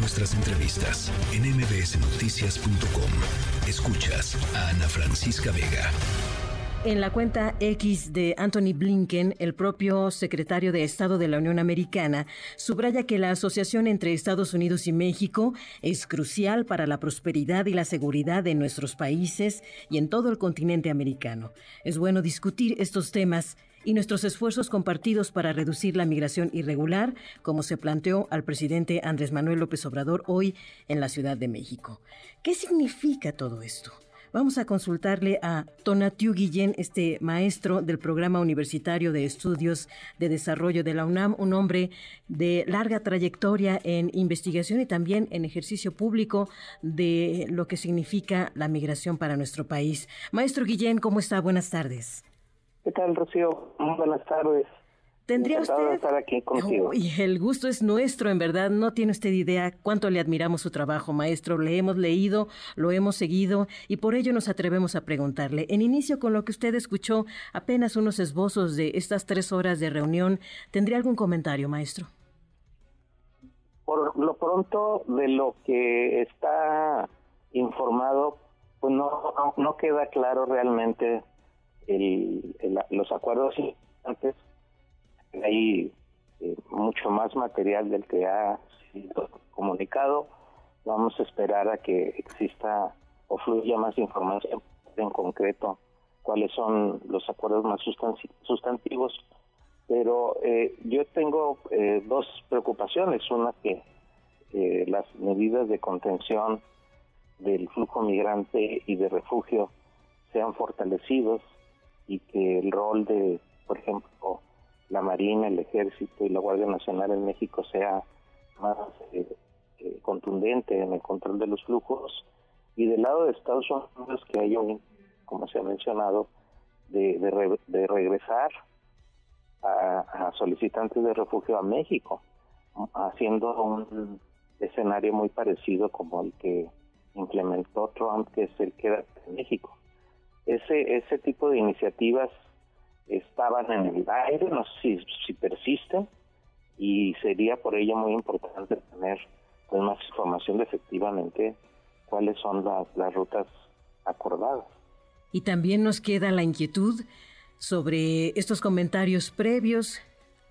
nuestras entrevistas en mbsnoticias.com. Escuchas a Ana Francisca Vega. En la cuenta X de Anthony Blinken, el propio secretario de Estado de la Unión Americana subraya que la asociación entre Estados Unidos y México es crucial para la prosperidad y la seguridad de nuestros países y en todo el continente americano. Es bueno discutir estos temas y nuestros esfuerzos compartidos para reducir la migración irregular, como se planteó al presidente Andrés Manuel López Obrador hoy en la Ciudad de México. ¿Qué significa todo esto? Vamos a consultarle a Tonatiu Guillén, este maestro del Programa Universitario de Estudios de Desarrollo de la UNAM, un hombre de larga trayectoria en investigación y también en ejercicio público de lo que significa la migración para nuestro país. Maestro Guillén, ¿cómo está? Buenas tardes. ¿Qué tal, Rocío? buenas tardes. ¿Tendría usted? estar aquí contigo. Y el gusto es nuestro, en verdad. No tiene usted idea cuánto le admiramos su trabajo, maestro. Le hemos leído, lo hemos seguido y por ello nos atrevemos a preguntarle. En inicio, con lo que usted escuchó, apenas unos esbozos de estas tres horas de reunión, ¿tendría algún comentario, maestro? Por lo pronto, de lo que está informado, pues no, no, queda claro realmente el, los acuerdos importantes hay eh, mucho más material del que ha sido comunicado. Vamos a esperar a que exista o fluya más información en concreto cuáles son los acuerdos más sustantivos. Pero eh, yo tengo eh, dos preocupaciones. Una que las medidas de contención del flujo migrante y de refugio sean fortalecidos y que el rol de, por ejemplo, la Marina, el Ejército y la Guardia Nacional en México sea más eh, eh, contundente en el control de los flujos y del lado de Estados Unidos que haya un, como se ha mencionado, de, de, regresar a, solicitantes de refugio a México, haciendo un escenario muy parecido como el que implementó Trump, que es el que en México. Ese, ese tipo de iniciativas estaban en el aire, no sé si, persisten, y sería por ello muy importante tener pues, más información de efectivamente cuáles son las, las rutas acordadas. Y también nos queda la inquietud sobre estos comentarios previos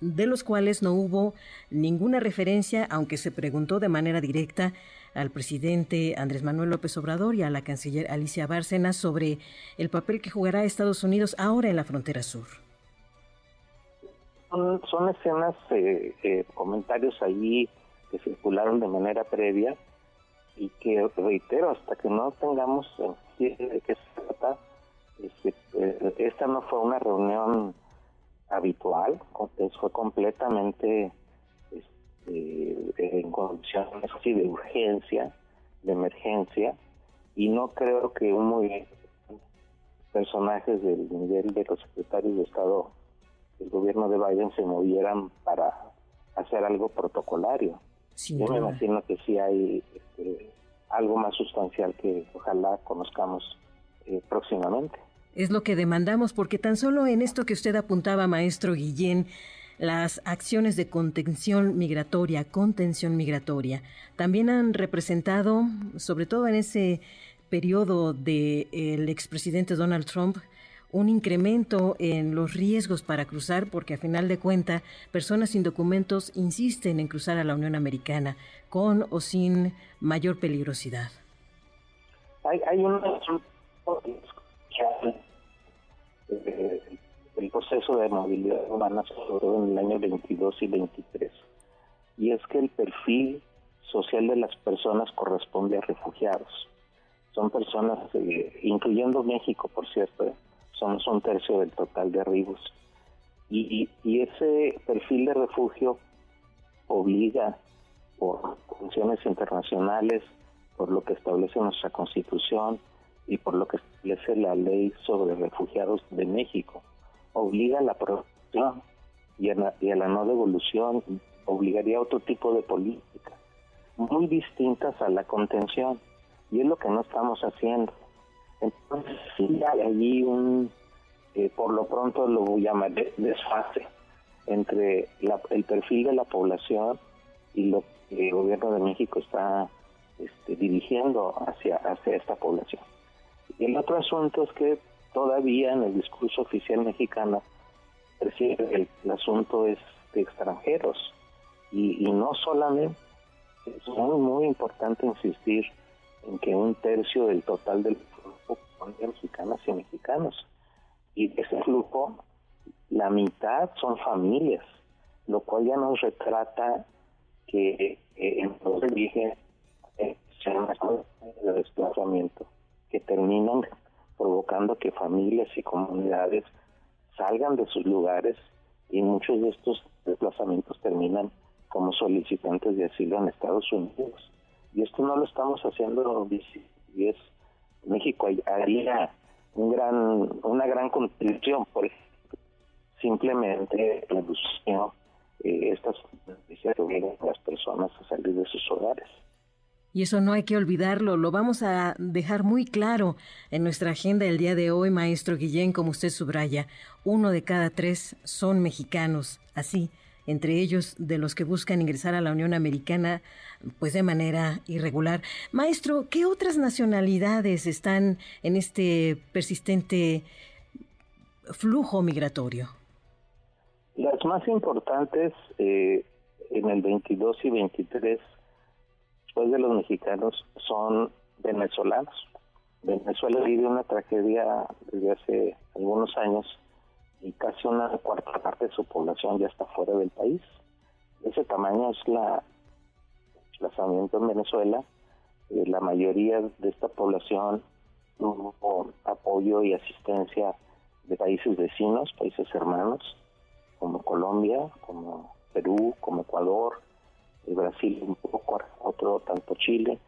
de los cuales no hubo ninguna referencia, aunque se preguntó de manera directa al presidente Andrés Manuel López Obrador y a la canciller Alicia Bárcenas sobre el papel que jugará Estados Unidos ahora en la frontera sur. Son, escenas, eh, eh, comentarios allí que circularon de manera previa y que reitero, hasta que no tengamos de qué se trata, este, eh, esta no fue una reunión habitual, fue completamente este, en condiciones así de urgencia, de emergencia, y no creo que un movimiento personajes del nivel de los secretarios de Estado del gobierno de Biden se movieran para hacer algo protocolario. Yo me imagino que sí hay este, algo más sustancial que ojalá conozcamos eh, próximamente. Es lo que demandamos, porque tan solo en esto que usted apuntaba, maestro Guillén, las acciones de contención migratoria, contención migratoria, también han representado, sobre todo en ese periodo del expresidente Donald Trump, un incremento en los riesgos para cruzar, porque a final de cuenta, personas sin documentos insisten en cruzar a la Unión Americana, con o sin mayor peligrosidad. El proceso de movilidad humana, sobre todo en el año 22 y 23. Y es que el perfil social de las personas corresponde a refugiados. Son personas, eh, incluyendo México, por cierto, somos un tercio del total de arribos. Y, y ese perfil de refugio obliga por convenciones internacionales, por lo que establece nuestra constitución, y por lo que establece la ley sobre refugiados de México. Obliga a la protección y a la, no devolución, obligaría a otro tipo de políticas muy distintas a la contención y es lo que no estamos haciendo. Entonces sí hay allí un, eh, por lo pronto lo llamaré desfase entre el perfil de la población y lo el gobierno de México está este, dirigiendo hacia, hacia esta población. Y el otro asunto es que todavía en el discurso oficial mexicano el, el asunto es de extranjeros. Y, no solamente es muy muy importante insistir en que un tercio del total del flujo son mexicanas y mexicanos. Y de ese flujo la mitad son familias lo cual ya nos retrata que eh, en los origen eh, de desplazamiento que terminan provocando que familias y comunidades salgan de sus lugares y muchos de estos desplazamientos terminan como solicitantes de asilo en Estados Unidos. Y esto no lo estamos haciendo y es México haría un gran una gran contribución por simplemente reduciendo eh, estas noticias que obligan a las personas a salir de sus hogares. Y eso no hay que olvidarlo, lo vamos a dejar muy claro en nuestra agenda el día de hoy, maestro Guillén, como usted subraya. Uno de cada tres son mexicanos, así, entre ellos de los que buscan ingresar a la Unión Americana, pues de manera irregular. Maestro, ¿qué otras nacionalidades están en este persistente flujo migratorio? Las más importantes eh, en el 22 y 23 después de los mexicanos son venezolanos. Venezuela vive una tragedia desde hace algunos años y casi una cuarta parte de su población ya está fuera del país. ese tamaño es la desplazamiento en Venezuela. Eh, la mayoría de esta población tuvo apoyo y asistencia de países vecinos, países hermanos, como Colombia, como Perú, como Ecuador, Brasil un poco, otro tanto Chile.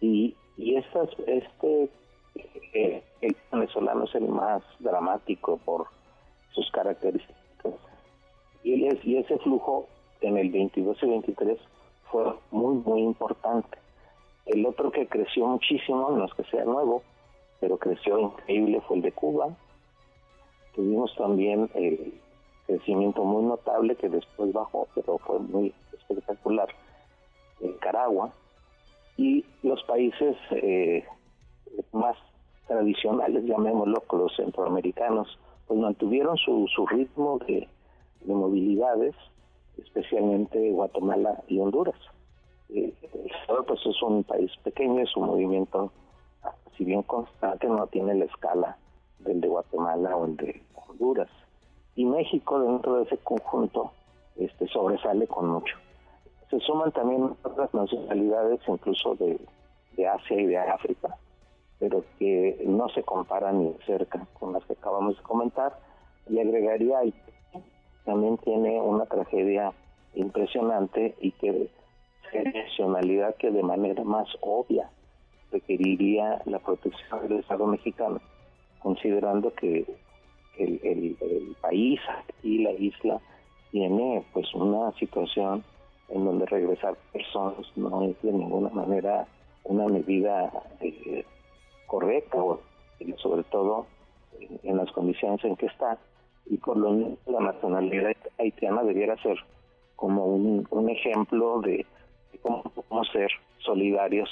Y, y estas, este, eh, el venezolano es el más dramático por sus características. Y, y ese flujo en el 22 y 23 fue muy, muy importante. El otro que creció muchísimo, no es que sea nuevo, pero creció increíble, fue el de Cuba. Tuvimos también el crecimiento muy notable que después bajó, pero fue muy espectacular, Nicaragua, y los países eh, más tradicionales, llamémoslo, los centroamericanos, pues mantuvieron su, su ritmo de, movilidades, especialmente Guatemala y Honduras. Eh, el Salvador pues es un país pequeño y su movimiento, si bien constante, no tiene la escala del de Guatemala o el de Honduras. Y México dentro de ese conjunto este sobresale con mucho se suman también otras nacionalidades, incluso de, Asia y de África, pero que no se comparan ni cerca con las que acabamos de comentar. Y agregaría, también tiene una tragedia impresionante y que nacionalidad que de manera más obvia requeriría la protección del Estado mexicano, considerando que el, el, país y la isla tiene pues una situación en donde regresar personas no es de ninguna manera una medida eh, correcta, sobre todo en, las condiciones en que está. Y por lo menos la nacionalidad haitiana debiera ser como un, ejemplo de, cómo podemos ser solidarios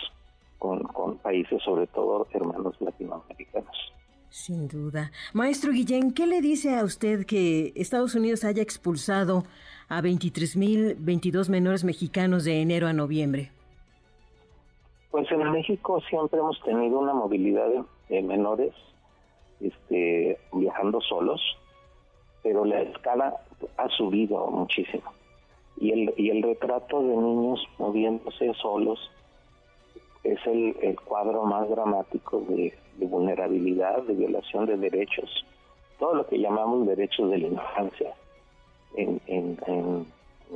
con, con países, sobre todo hermanos latinoamericanos. Sin duda. Maestro Guillén, ¿qué le dice a usted que Estados Unidos haya expulsado a 23.022 menores mexicanos de enero a noviembre? Pues en México siempre hemos tenido una movilidad de, menores este, viajando solos, pero la escala ha subido muchísimo. Y el, y el retrato de niños moviéndose solos es el, el cuadro más dramático de, vulnerabilidad, de violación de derechos, todo lo que llamamos derechos de la infancia en, en,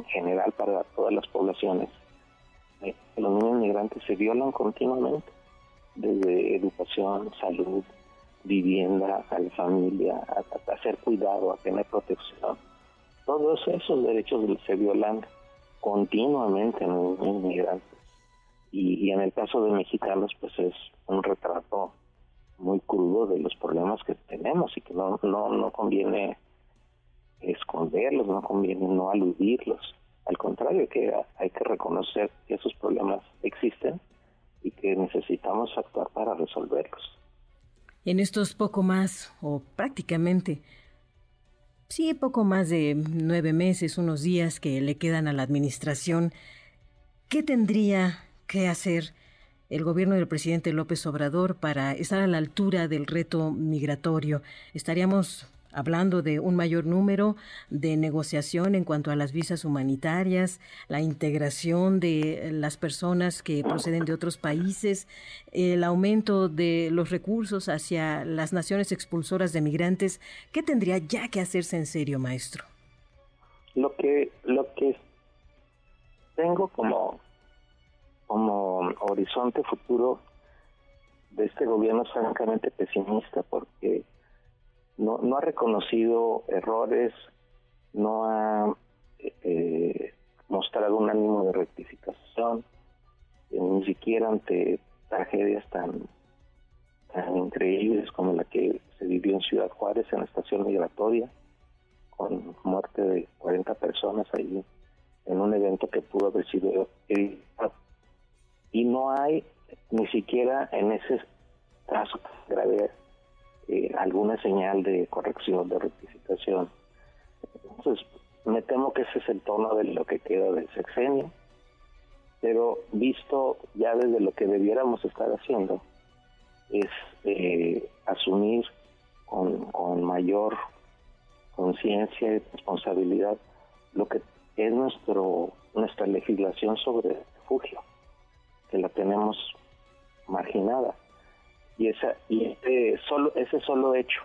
general para todas las poblaciones. Eh, los niños migrantes se violan continuamente, desde educación, salud, vivienda, a la familia, a, hacer cuidado, a tener protección. Todos esos derechos se violan continuamente en los niños migrantes. Y, en el caso de mexicanos, pues es un retrato muy crudo de los problemas que tenemos y que no, no, no conviene esconderlos, no conviene no aludirlos. Al contrario, que hay que reconocer que esos problemas existen y que necesitamos actuar para resolverlos. En estos poco más, o prácticamente, sí, poco más de nueve meses, unos días que le quedan a la administración, ¿qué tendría que hacer el gobierno del presidente López Obrador para estar a la altura del reto migratorio? ¿Estaríamos hablando de un mayor número de negociación en cuanto a las visas humanitarias, la integración de las personas que proceden de otros países, el aumento de los recursos hacia las naciones expulsoras de migrantes. ¿Qué tendría ya que hacerse en serio, maestro? Lo que lo que tengo como como horizonte futuro de este gobierno es francamente pesimista porque no, no ha reconocido errores, no ha eh, mostrado un ánimo de rectificación, eh, ni siquiera ante tragedias tan, increíbles como la que se vivió en Ciudad Juárez en la estación migratoria, con muerte de 40 personas ahí en un evento que pudo haber sido evitado. Y no hay ni siquiera en ese caso grave eh, alguna señal de corrección, de rectificación. Entonces, me temo que ese es el tono de lo que queda del sexenio, pero visto ya desde lo que debiéramos estar haciendo, es eh, asumir con, con mayor conciencia y responsabilidad lo que es nuestro nuestra legislación sobre refugio, que la tenemos marginada y esa y ese solo ese solo hecho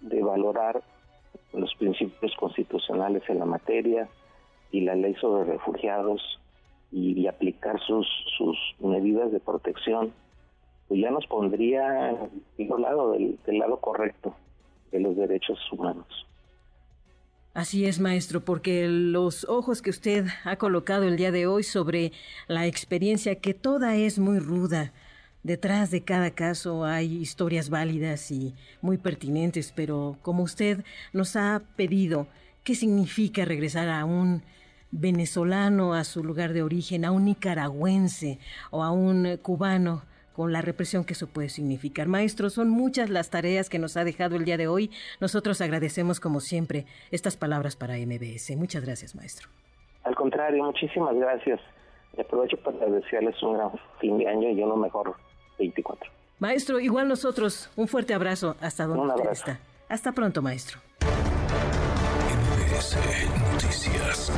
de valorar los principios constitucionales en la materia y la ley sobre refugiados y, aplicar sus sus medidas de protección pues ya nos pondría al lado del, del lado correcto de los derechos humanos. Así es, maestro, porque los ojos que usted ha colocado el día de hoy sobre la experiencia, que toda es muy ruda, Detrás de cada caso hay historias válidas y muy pertinentes, pero como usted nos ha pedido, ¿qué significa regresar a un venezolano a su lugar de origen, a un nicaragüense o a un cubano? Con la represión que eso puede significar. Maestro, son muchas las tareas que nos ha dejado el día de hoy. Nosotros agradecemos, como siempre, estas palabras para MBS. Muchas gracias, maestro. Al contrario, muchísimas gracias. aprovecho para desearles un gran fin de año y uno mejor 24. Maestro, igual nosotros, un fuerte abrazo hasta donde usted está. Hasta pronto, maestro. Noticias.